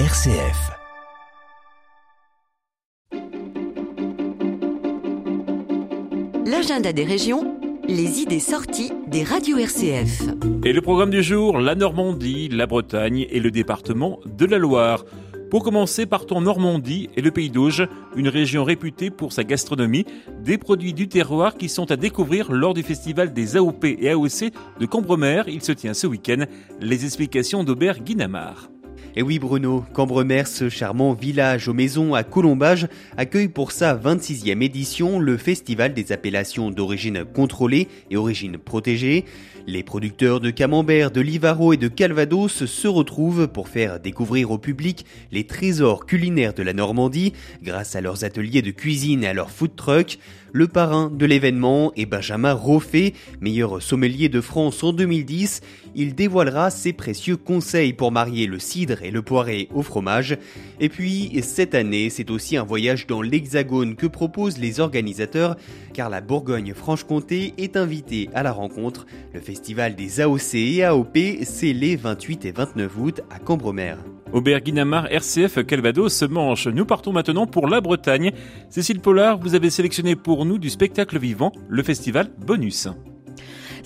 RCF. L'agenda des régions, les idées sorties des radios RCF. Et le programme du jour, la Normandie, la Bretagne et le département de la Loire. Pour commencer, partons en Normandie et le Pays d'Auge, une région réputée pour sa gastronomie, des produits du terroir qui sont à découvrir lors du festival des AOP et AOC de Cambremer. Il se tient ce week-end. Les explications d'Aubert Guinamar. Et oui Bruno, Cambremer, ce charmant village aux maisons à Colombage, accueille pour sa 26e édition le Festival des appellations d'origine contrôlée et origine protégée. Les producteurs de camembert, de Livaro et de Calvados se retrouvent pour faire découvrir au public les trésors culinaires de la Normandie grâce à leurs ateliers de cuisine et à leurs food trucks. Le parrain de l'événement est Benjamin Roffet, meilleur sommelier de France en 2010. Il dévoilera ses précieux conseils pour marier le cidre et le poiré au fromage. Et puis, cette année, c'est aussi un voyage dans l'Hexagone que proposent les organisateurs, car la Bourgogne-Franche-Comté est invitée à la rencontre. Le festival des AOC et AOP, c'est les 28 et 29 août à Cambremer. Aubert Guinamar, RCF Calvados se manche. Nous partons maintenant pour la Bretagne. Cécile Pollard, vous avez sélectionné pour nous du spectacle vivant, le festival Bonus.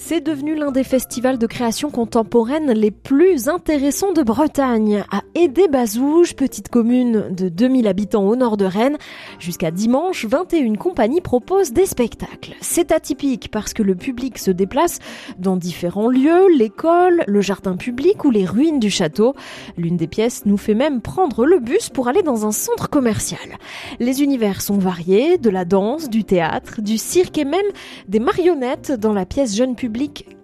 C'est devenu l'un des festivals de création contemporaine les plus intéressants de Bretagne. À Aidé-Bazouge, petite commune de 2000 habitants au nord de Rennes, jusqu'à dimanche, 21 compagnies proposent des spectacles. C'est atypique parce que le public se déplace dans différents lieux, l'école, le jardin public ou les ruines du château. L'une des pièces nous fait même prendre le bus pour aller dans un centre commercial. Les univers sont variés, de la danse, du théâtre, du cirque et même des marionnettes dans la pièce jeune public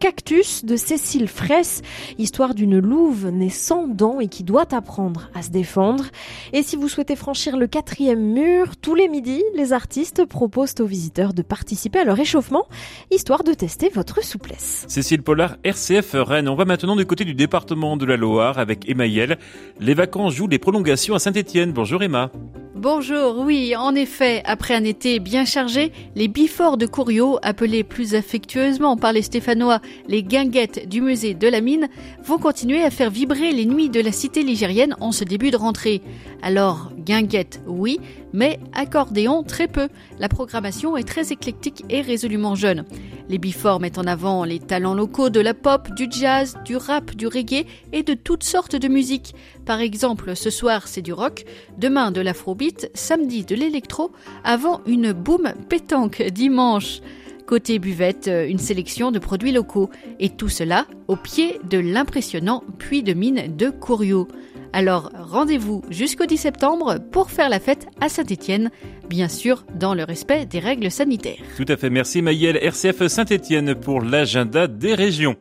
Cactus de Cécile Fraisse, histoire d'une louve née sans dents et qui doit apprendre à se défendre. Et si vous souhaitez franchir le quatrième mur, tous les midis, les artistes proposent aux visiteurs de participer à leur échauffement, histoire de tester votre souplesse. Cécile Pollard, RCF Rennes. On va maintenant du côté du département de la Loire avec Emmaël. Les vacances jouent les prolongations à Saint-Étienne. Bonjour Emma. Bonjour, oui, en effet, après un été bien chargé, les biforts de Couriot, appelés plus affectueusement par les Stéphanois les guinguettes du musée de la mine, vont continuer à faire vibrer les nuits de la cité ligérienne en ce début de rentrée. Alors, guinguettes, oui, mais accordéon, très peu. La programmation est très éclectique et résolument jeune. Les biforts mettent en avant les talents locaux de la pop, du jazz, du rap, du reggae et de toutes sortes de musiques. Par exemple, ce soir c'est du rock, demain de l'afrobeat, samedi de l'électro, avant une boom pétanque dimanche. Côté buvette, une sélection de produits locaux. Et tout cela au pied de l'impressionnant puits de mine de Couriot. Alors rendez-vous jusqu'au 10 septembre pour faire la fête à Saint-Étienne, bien sûr dans le respect des règles sanitaires. Tout à fait, merci Maëlle, RCF Saint-Étienne pour l'agenda des régions.